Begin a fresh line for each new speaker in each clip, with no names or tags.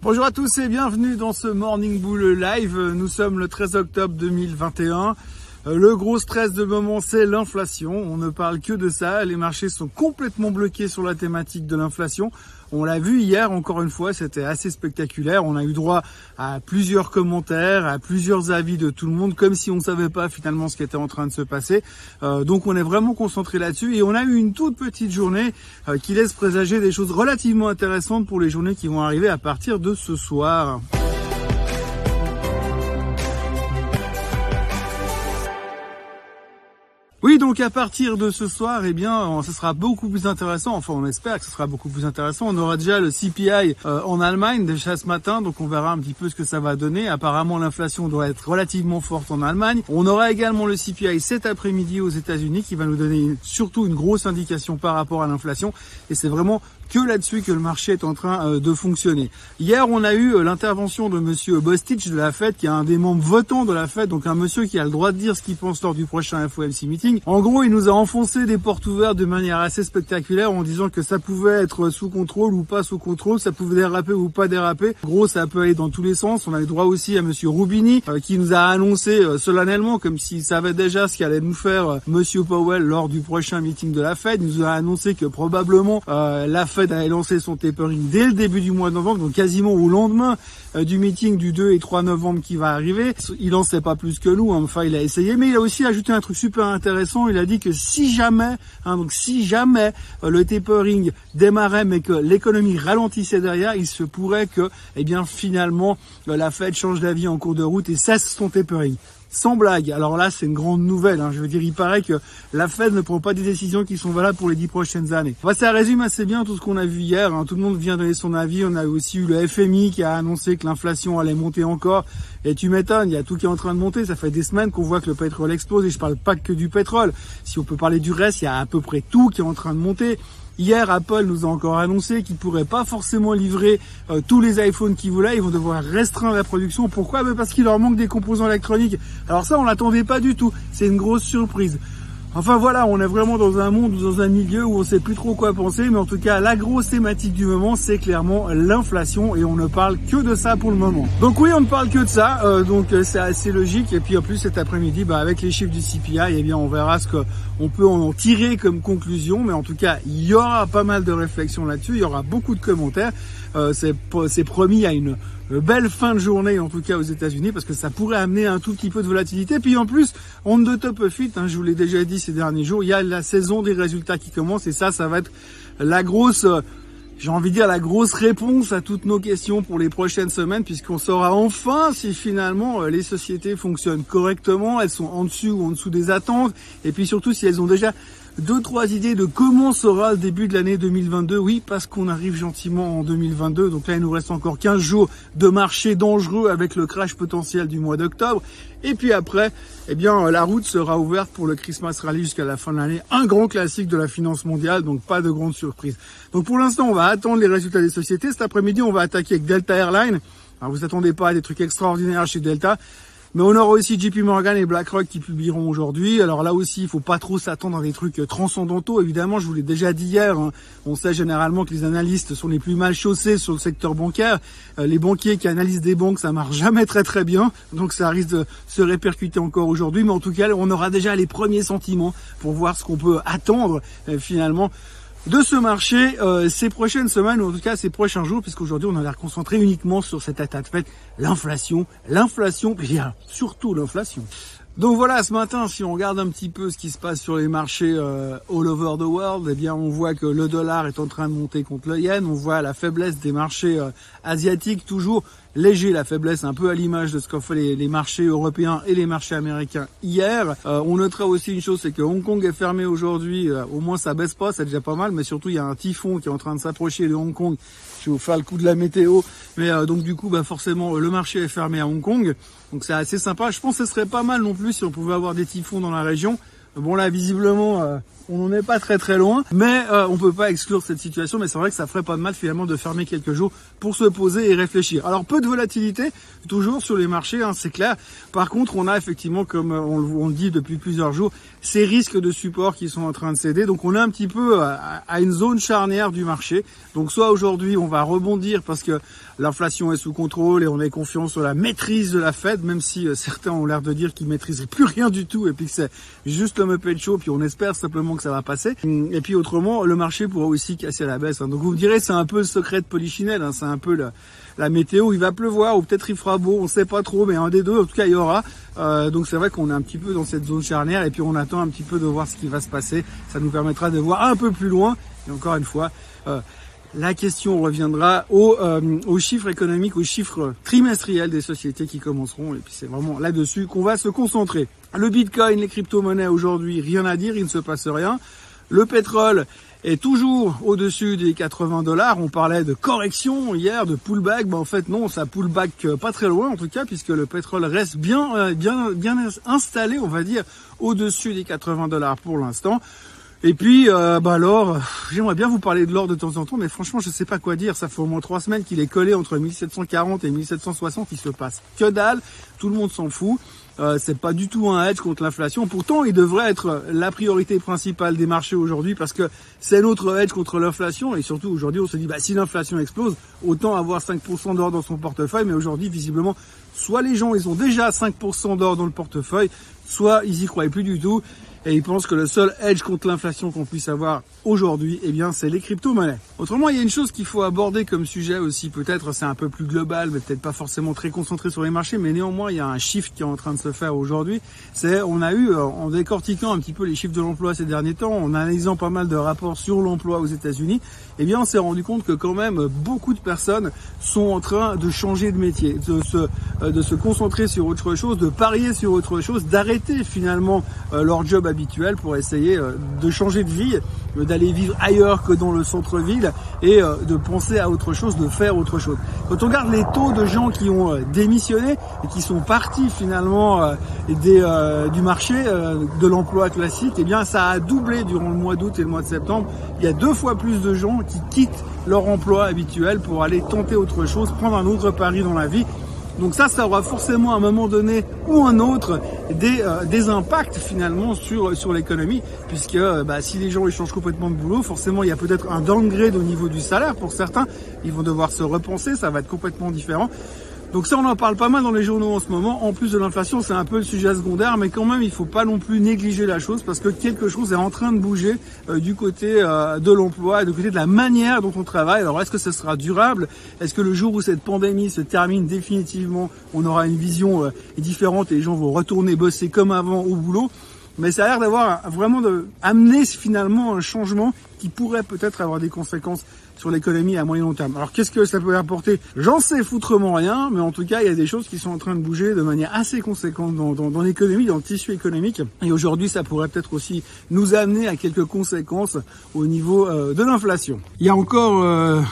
Bonjour à tous et bienvenue dans ce Morning Bull Live. Nous sommes le 13 octobre 2021. Euh, le gros stress de moment, c'est l'inflation. On ne parle que de ça. Les marchés sont complètement bloqués sur la thématique de l'inflation. On l'a vu hier, encore une fois, c'était assez spectaculaire. On a eu droit à plusieurs commentaires, à plusieurs avis de tout le monde, comme si on ne savait pas finalement ce qui était en train de se passer. Euh, donc on est vraiment concentré là-dessus et on a eu une toute petite journée euh, qui laisse présager des choses relativement intéressantes pour les journées qui vont arriver à partir de ce soir. Oui, donc à partir de ce soir, eh bien, ce sera beaucoup plus intéressant. Enfin, on espère que ce sera beaucoup plus intéressant. On aura déjà le CPI euh, en Allemagne déjà ce matin, donc on verra un petit peu ce que ça va donner. Apparemment, l'inflation doit être relativement forte en Allemagne. On aura également le CPI cet après-midi aux États-Unis, qui va nous donner surtout une grosse indication par rapport à l'inflation. Et c'est vraiment que là-dessus que le marché est en train euh, de fonctionner. Hier, on a eu euh, l'intervention de monsieur Bostich de la Fed, qui est un des membres votants de la Fed, donc un monsieur qui a le droit de dire ce qu'il pense lors du prochain FOMC meeting. En gros, il nous a enfoncé des portes ouvertes de manière assez spectaculaire en disant que ça pouvait être sous contrôle ou pas sous contrôle, ça pouvait déraper ou pas déraper. En gros, ça peut aller dans tous les sens. On a le droit aussi à monsieur Rubini, euh, qui nous a annoncé solennellement, comme s'il savait déjà ce qu'allait nous faire monsieur Powell lors du prochain meeting de la Fed. Il nous a annoncé que probablement la Fed Fed avait lancé son tapering dès le début du mois de novembre, donc quasiment au lendemain euh, du meeting du 2 et 3 novembre qui va arriver. Il en sait pas plus que nous, hein. enfin il a essayé, mais il a aussi ajouté un truc super intéressant. Il a dit que si jamais, hein, donc si jamais euh, le tapering démarrait mais que l'économie ralentissait derrière, il se pourrait que, eh bien finalement, euh, la Fed change d'avis en cours de route et cesse son tapering. Sans blague. Alors là, c'est une grande nouvelle. Hein. Je veux dire, il paraît que la Fed ne prend pas des décisions qui sont valables pour les dix prochaines années. ça résume assez bien tout ce qu'on a vu hier. Hein. Tout le monde vient donner son avis. On a aussi eu le FMI qui a annoncé que l'inflation allait monter encore. Et tu m'étonnes, il y a tout qui est en train de monter. Ça fait des semaines qu'on voit que le pétrole explose. Et je parle pas que du pétrole. Si on peut parler du reste, il y a à peu près tout qui est en train de monter. Hier, Apple nous a encore annoncé qu'ils pourraient pas forcément livrer euh, tous les iPhones qu'ils voulaient. Ils vont devoir restreindre la production. Pourquoi? Ben Parce qu'il leur manque des composants électroniques. Alors ça, on l'attendait pas du tout. C'est une grosse surprise. Enfin voilà, on est vraiment dans un monde, dans un milieu où on sait plus trop quoi penser, mais en tout cas, la grosse thématique du moment, c'est clairement l'inflation et on ne parle que de ça pour le moment. Donc oui, on ne parle que de ça, euh, donc euh, c'est assez logique. Et puis en plus cet après-midi, bah, avec les chiffres du CPI, eh bien on verra ce qu'on peut en tirer comme conclusion, mais en tout cas, il y aura pas mal de réflexions là-dessus, il y aura beaucoup de commentaires. Euh, c'est promis à une belle fin de journée en tout cas aux États-Unis parce que ça pourrait amener un tout petit peu de volatilité. Puis en plus, on de top fit, hein, je vous l'ai déjà dit ces derniers jours, il y a la saison des résultats qui commence et ça, ça va être la grosse j'ai envie de dire la grosse réponse à toutes nos questions pour les prochaines semaines puisqu'on saura enfin si finalement euh, les sociétés fonctionnent correctement, elles sont en dessus ou en dessous des attentes et puis surtout si elles ont déjà deux, trois idées de comment sera le début de l'année 2022. Oui, parce qu'on arrive gentiment en 2022. Donc là, il nous reste encore 15 jours de marché dangereux avec le crash potentiel du mois d'octobre. Et puis après, eh bien, la route sera ouverte pour le Christmas Rally jusqu'à la fin de l'année. Un grand classique de la finance mondiale, donc pas de grande surprise. Donc pour l'instant, on va attendre les résultats des sociétés. Cet après-midi, on va attaquer avec Delta Airlines. Alors vous attendez pas à des trucs extraordinaires chez Delta. Mais on aura aussi JP Morgan et BlackRock qui publieront aujourd'hui. Alors là aussi, il faut pas trop s'attendre à des trucs transcendantaux. Évidemment, je vous l'ai déjà dit hier, hein. on sait généralement que les analystes sont les plus mal chaussés sur le secteur bancaire. Euh, les banquiers qui analysent des banques, ça marche jamais très très bien. Donc ça risque de se répercuter encore aujourd'hui. Mais en tout cas, on aura déjà les premiers sentiments pour voir ce qu'on peut attendre euh, finalement de ce marché euh, ces prochaines semaines, ou en tout cas ces prochains jours, puisqu'aujourd'hui on a l'air concentré uniquement sur cette attaque faite, l'inflation, l'inflation, bien surtout l'inflation. Donc voilà, ce matin, si on regarde un petit peu ce qui se passe sur les marchés euh, all over the world, eh bien, on voit que le dollar est en train de monter contre le yen. On voit la faiblesse des marchés euh, asiatiques, toujours léger, la faiblesse un peu à l'image de ce qu'ont fait les, marchés européens et les marchés américains hier. Euh, on notera aussi une chose, c'est que Hong Kong est fermé aujourd'hui. au moins, ça baisse pas, c'est déjà pas mal. Mais surtout, il y a un typhon qui est en train de s'approcher de Hong Kong. Je vais vous faire le coup de la météo. Mais donc du coup, bah, forcément, le marché est fermé à Hong Kong. Donc c'est assez sympa. Je pense que ce serait pas mal non plus si on pouvait avoir des typhons dans la région. Bon là, visiblement, euh, on n'en est pas très très loin, mais euh, on peut pas exclure cette situation. Mais c'est vrai que ça ferait pas de mal finalement de fermer quelques jours pour se poser et réfléchir. Alors peu de volatilité toujours sur les marchés, hein, c'est clair. Par contre, on a effectivement, comme on, on, le dit depuis plusieurs jours, ces risques de support qui sont en train de céder. Donc on est un petit peu à, à une zone charnière du marché. Donc soit aujourd'hui on va rebondir parce que l'inflation est sous contrôle et on est confiant sur la maîtrise de la Fed, même si euh, certains ont l'air de dire qu'ils maîtrisent plus rien du tout et puis que c'est juste le Muppet Show, puis on espère simplement ça va passer. Et puis autrement, le marché pourra aussi casser à la baisse. Hein. Donc vous me direz, c'est un peu le secret de Polichinelle, hein. c'est un peu la, la météo, il va pleuvoir ou peut-être il fera beau, on sait pas trop, mais un des deux, en tout cas il y aura. Euh, donc c'est vrai qu'on est un petit peu dans cette zone charnière et puis on attend un petit peu de voir ce qui va se passer. Ça nous permettra de voir un peu plus loin. Et encore une fois, euh, la question reviendra euh, aux, chiffres économiques, aux chiffres trimestriels des sociétés qui commenceront. Et puis c'est vraiment là-dessus qu'on va se concentrer. Le Bitcoin, les crypto-monnaies aujourd'hui, rien à dire, il ne se passe rien. Le pétrole est toujours au-dessus des 80 dollars. On parlait de correction hier, de pullback. Ben, en fait, non, ça pullback euh, pas très loin en tout cas, puisque le pétrole reste bien, euh, bien, bien installé, on va dire, au-dessus des 80 dollars pour l'instant. Et puis, euh, bah alors, j'aimerais bien vous parler de l'or de temps en temps, mais franchement, je sais pas quoi dire. Ça fait au moins trois semaines qu'il est collé entre 1740 et 1760. Il se passe que dalle. Tout le monde s'en fout. Euh, c'est pas du tout un hedge contre l'inflation. Pourtant, il devrait être la priorité principale des marchés aujourd'hui parce que c'est notre hedge contre l'inflation. Et surtout, aujourd'hui, on se dit, bah, si l'inflation explose, autant avoir 5% d'or dans son portefeuille. Mais aujourd'hui, visiblement, soit les gens, ils ont déjà 5% d'or dans le portefeuille, soit ils y croient plus du tout et ils pensent que le seul edge contre l'inflation qu'on puisse avoir aujourd'hui, eh bien, c'est les crypto-monnaies. Autrement, il y a une chose qu'il faut aborder comme sujet aussi, peut-être c'est un peu plus global, mais peut-être pas forcément très concentré sur les marchés, mais néanmoins, il y a un shift qui est en train de se faire aujourd'hui. C'est, on a eu, euh, en décortiquant un petit peu les chiffres de l'emploi ces derniers temps, en analysant pas mal de rapports sur l'emploi aux États-Unis, eh bien, on s'est rendu compte que quand même, beaucoup de personnes sont en train de changer de métier, de se, euh, de se concentrer sur autre chose, de parier sur autre chose, d'arrêter finalement euh, leur job habituel pour essayer de changer de vie, d'aller vivre ailleurs que dans le centre-ville et euh, de penser à autre chose, de faire autre chose. Quand on regarde les taux de gens qui ont euh, démissionné et qui sont partis finalement euh, des, du marché de l'emploi classique, eh bien ça a doublé durant le mois d'août et le mois de septembre. Il y a deux fois plus de gens qui quittent leur emploi habituel pour aller tenter autre chose, prendre un autre pari dans la vie. Donc ça, ça aura forcément à un moment donné ou un autre des, euh, des impacts finalement sur, sur l'économie, puisque euh, bah, si les gens ils changent complètement de boulot, forcément il y a peut-être un downgrade au niveau du salaire pour certains, ils vont devoir se repenser, ça va être complètement différent. Donc ça, on en parle pas mal dans les journaux en ce moment. En plus de l'inflation, c'est un peu le sujet secondaire, mais quand même, il faut pas non plus négliger la chose parce que quelque chose est en train de bouger euh, du côté euh, de l'emploi, du côté de la manière dont on travaille. Alors, est-ce que ce sera durable? Est-ce que le jour où cette pandémie se termine définitivement, on aura une vision euh, différente et les gens vont retourner bosser comme avant au boulot? Mais ça a l'air d'avoir vraiment amené finalement un changement qui pourrait peut-être avoir des conséquences sur l'économie à moyen long terme. Alors qu'est-ce que ça peut apporter? J'en sais foutrement rien, mais en tout cas, il y a des choses qui sont en train de bouger de manière assez conséquente dans, l'économie, dans le tissu économique. Et aujourd'hui, ça pourrait peut-être aussi nous amener à quelques conséquences au niveau euh, de l'inflation. Il y a encore... Euh,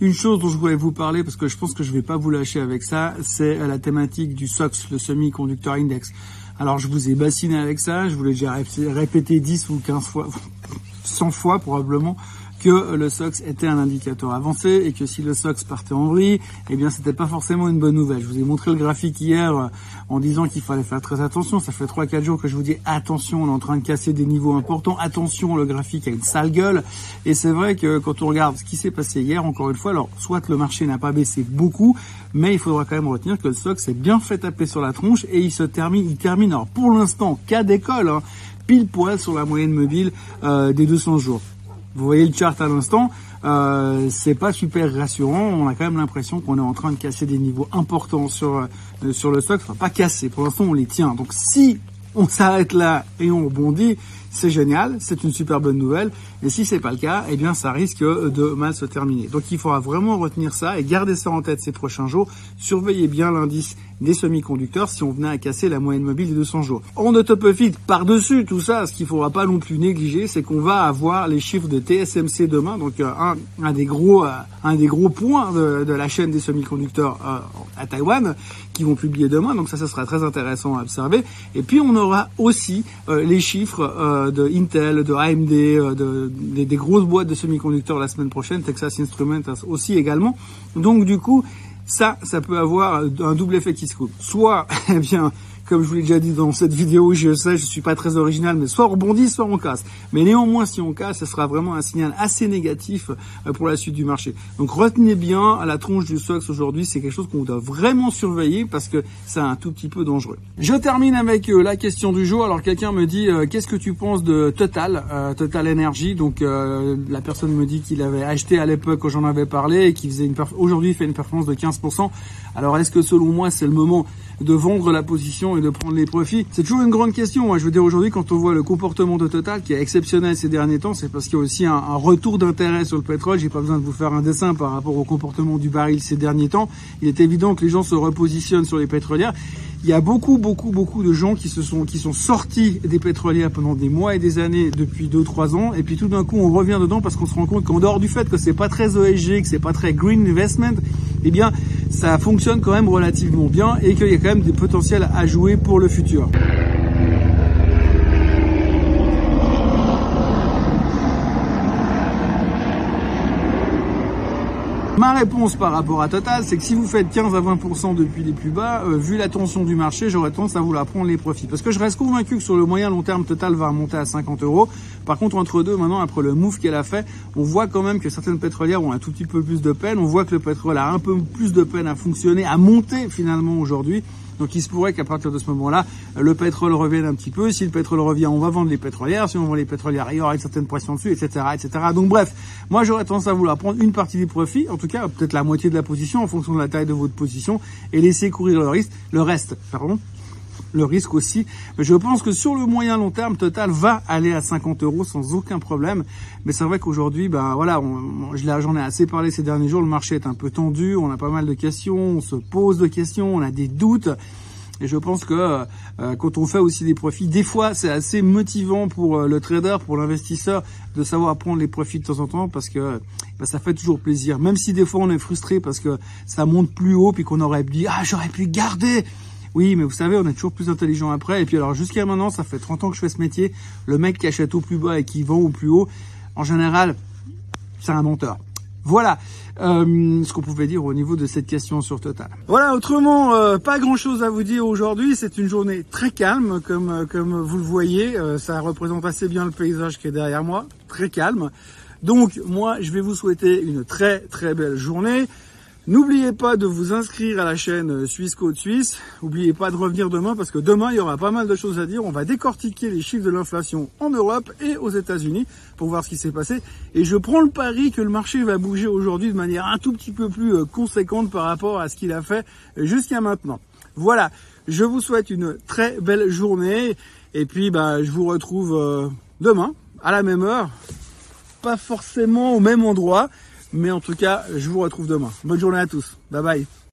une chose dont je voulais vous parler, parce que je pense que je vais pas vous lâcher avec ça, c'est la thématique du SOX, le Semi-Conductor Index. Alors je vous ai bassiné avec ça, je vous l'ai déjà répété 10 ou 15 fois, 100 fois probablement, que le SOX était un indicateur avancé et que si le SOX partait en vrille, eh bien c'était pas forcément une bonne nouvelle. Je vous ai montré le graphique hier euh, en disant qu'il fallait faire très attention. Ça fait 3-4 jours que je vous dis attention, on est en train de casser des niveaux importants. Attention, le graphique a une sale gueule. Et c'est vrai que quand on regarde ce qui s'est passé hier, encore une fois, alors soit le marché n'a pas baissé beaucoup, mais il faudra quand même retenir que le SOX s'est bien fait taper sur la tronche et il se termine, il termine alors pour l'instant cas d'école, hein, pile poil sur la moyenne mobile euh, des 200 jours. Vous voyez le chart à l'instant, euh, c'est pas super rassurant. On a quand même l'impression qu'on est en train de casser des niveaux importants sur euh, sur le stock. Enfin, pas casser. Pour l'instant, on les tient. Donc, si on s'arrête là et on rebondit, c'est génial, c'est une super bonne nouvelle. Et si c'est pas le cas, eh bien ça risque de mal se terminer. Donc il faudra vraiment retenir ça et garder ça en tête ces prochains jours. Surveillez bien l'indice des semi-conducteurs si on venait à casser la moyenne mobile des 200 jours. En autoprofit, par-dessus tout ça, ce qu'il faudra pas non plus négliger, c'est qu'on va avoir les chiffres de TSMC demain, donc euh, un, des gros euh, un des gros points de, la chaîne des semi-conducteurs euh, à Taïwan qui vont publier demain. Donc ça, ça sera très intéressant à observer. Et puis on aura aussi les chiffres euh, de Intel, de AMD, euh, de, des, grosses boîtes de semi-conducteurs la semaine prochaine, Texas Instruments aussi également. Donc du coup, ça, ça peut avoir un double effet qui se coupe. Soit, eh bien, comme je vous l'ai déjà dit dans cette vidéo, je sais, je suis pas très original, mais soit on rebondit, soit on casse. Mais néanmoins, si on casse, ce sera vraiment un signal assez négatif euh, pour la suite du marché. Donc retenez bien, à la tronche du SOX aujourd'hui, c'est quelque chose qu'on doit vraiment surveiller parce que c'est un tout petit peu dangereux. Je termine avec euh, la question du jour. Alors quelqu'un me dit, euh, qu'est-ce que tu penses de Total, Total Energy? Donc la personne me dit qu'il avait acheté à l'époque quand j'en avais parlé et qu'il faisait une aujourd'hui fait une performance de 15%. Alors est-ce que selon moi c'est le moment de vendre la position et de prendre les profits C'est toujours une grande question. Hein. Je veux dire aujourd'hui, quand on voit le comportement de Total qui est exceptionnel ces derniers temps, c'est parce qu'il y a aussi un, retour d'intérêt sur le pétrole. J'ai pas besoin de vous faire un dessin par rapport au comportement du baril ces derniers temps. Il est évident que les gens se repositionnent sur les pétrolières il y a beaucoup, beaucoup, beaucoup de gens qui se sont, qui sont sortis des pétrolières pendant des mois et des années depuis 2-3 ans, et puis tout d'un coup on revient dedans parce qu'on se rend compte qu'en dehors du fait que c'est pas très ESG, que c'est pas très green investment, eh bien ça fonctionne quand même relativement bien et qu'il y a quand même des potentiels à jouer pour le futur. Ma réponse par rapport à Total, c'est que si vous faites 15 à 20% depuis les plus bas, euh, vu la tension du marché, j'aurais tendance à vouloir prendre les profits. Parce que je reste convaincu que sur le moyen long terme, Total va remonter à 50 euros. Par contre, entre deux, maintenant, après le move qu'elle a fait, on voit quand même que certaines pétrolières ont un tout petit peu plus de peine. On voit que le pétrole a un peu plus de peine à fonctionner, à monter finalement aujourd'hui. Donc il se pourrait qu'à partir de ce moment-là, le pétrole revienne un petit peu. Si le pétrole revient, on va vendre les pétrolières. Si on vend les pétrolières, il y aura une certaine pression dessus, etc., etc. Donc bref, moi j'aurais tendance à vouloir prendre une partie du profit, en tout cas peut-être la moitié de la position en fonction de la taille de votre position, et laisser courir le risque, le reste, pardon, le risque aussi. Je pense que sur le moyen long terme, Total va aller à 50 euros sans aucun problème. Mais c'est vrai qu'aujourd'hui, ben voilà, j'en ai assez parlé ces derniers jours. Le marché est un peu tendu, on a pas mal de questions, on se pose de questions, on a des doutes. Et je pense que euh, quand on fait aussi des profits, des fois c'est assez motivant pour euh, le trader, pour l'investisseur, de savoir prendre les profits de temps en temps parce que ben, ça fait toujours plaisir. Même si des fois on est frustré parce que ça monte plus haut puis qu'on aurait dit ah j'aurais pu garder oui, mais vous savez, on est toujours plus intelligent après. Et puis alors jusqu'à maintenant, ça fait 30 ans que je fais ce métier. Le mec qui achète au plus bas et qui vend au plus haut, en général, c'est un menteur. Voilà euh, ce qu'on pouvait dire au niveau de cette question sur Total. Voilà, autrement, euh, pas grand-chose à vous dire aujourd'hui. C'est une journée très calme, comme, euh, comme vous le voyez. ça représente assez bien le paysage qui est derrière moi, très calme. Donc, moi, je vais vous souhaiter une très très belle journée. N'oubliez pas de vous inscrire à la chaîne euh, Suisse Côte Suisse. N'oubliez pas de revenir demain parce que demain, il y aura pas mal de choses à dire. On va décortiquer les chiffres de l'inflation en Europe et aux États-Unis pour voir ce qui s'est passé. Et je prends le pari que le marché va bouger aujourd'hui de manière un tout petit peu plus euh, conséquente par rapport à ce qu'il a fait jusqu'à maintenant. Voilà. Je vous souhaite une très belle journée. Et puis, bah, je vous retrouve euh, demain à la même heure. Pas forcément au même endroit mais en tout cas, je vous retrouve demain. Bonne journée à tous. Bye bye.